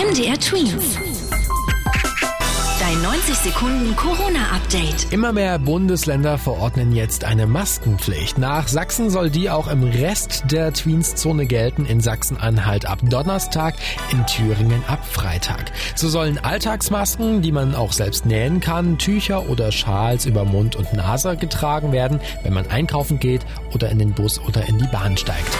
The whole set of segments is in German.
MDR Twins. Dein 90 Sekunden Corona-Update. Immer mehr Bundesländer verordnen jetzt eine Maskenpflicht. Nach Sachsen soll die auch im Rest der Tweens-Zone gelten. In Sachsen-Anhalt ab Donnerstag, in Thüringen ab Freitag. So sollen Alltagsmasken, die man auch selbst nähen kann, Tücher oder Schals über Mund und Nase getragen werden, wenn man einkaufen geht oder in den Bus oder in die Bahn steigt.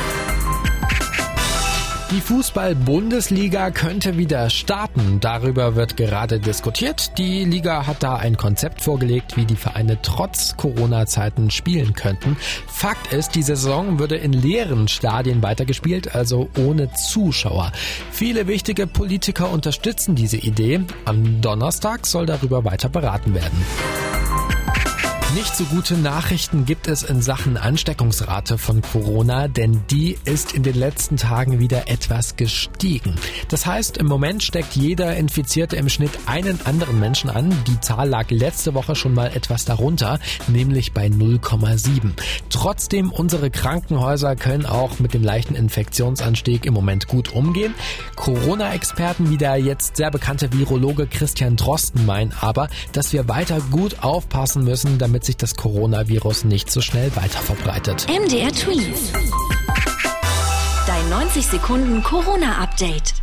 Die Fußball-Bundesliga könnte wieder starten. Darüber wird gerade diskutiert. Die Liga hat da ein Konzept vorgelegt, wie die Vereine trotz Corona-Zeiten spielen könnten. Fakt ist, die Saison würde in leeren Stadien weitergespielt, also ohne Zuschauer. Viele wichtige Politiker unterstützen diese Idee. Am Donnerstag soll darüber weiter beraten werden. Nicht so gute Nachrichten gibt es in Sachen Ansteckungsrate von Corona, denn die ist in den letzten Tagen wieder etwas gestiegen. Das heißt, im Moment steckt jeder Infizierte im Schnitt einen anderen Menschen an. Die Zahl lag letzte Woche schon mal etwas darunter, nämlich bei 0,7. Trotzdem, unsere Krankenhäuser können auch mit dem leichten Infektionsanstieg im Moment gut umgehen. Corona-Experten wie der jetzt sehr bekannte Virologe Christian Drosten meinen aber, dass wir weiter gut aufpassen müssen, damit damit sich das Coronavirus nicht so schnell weiter verbreitet. MDR Tweet. Dein 90 Sekunden Corona-Update.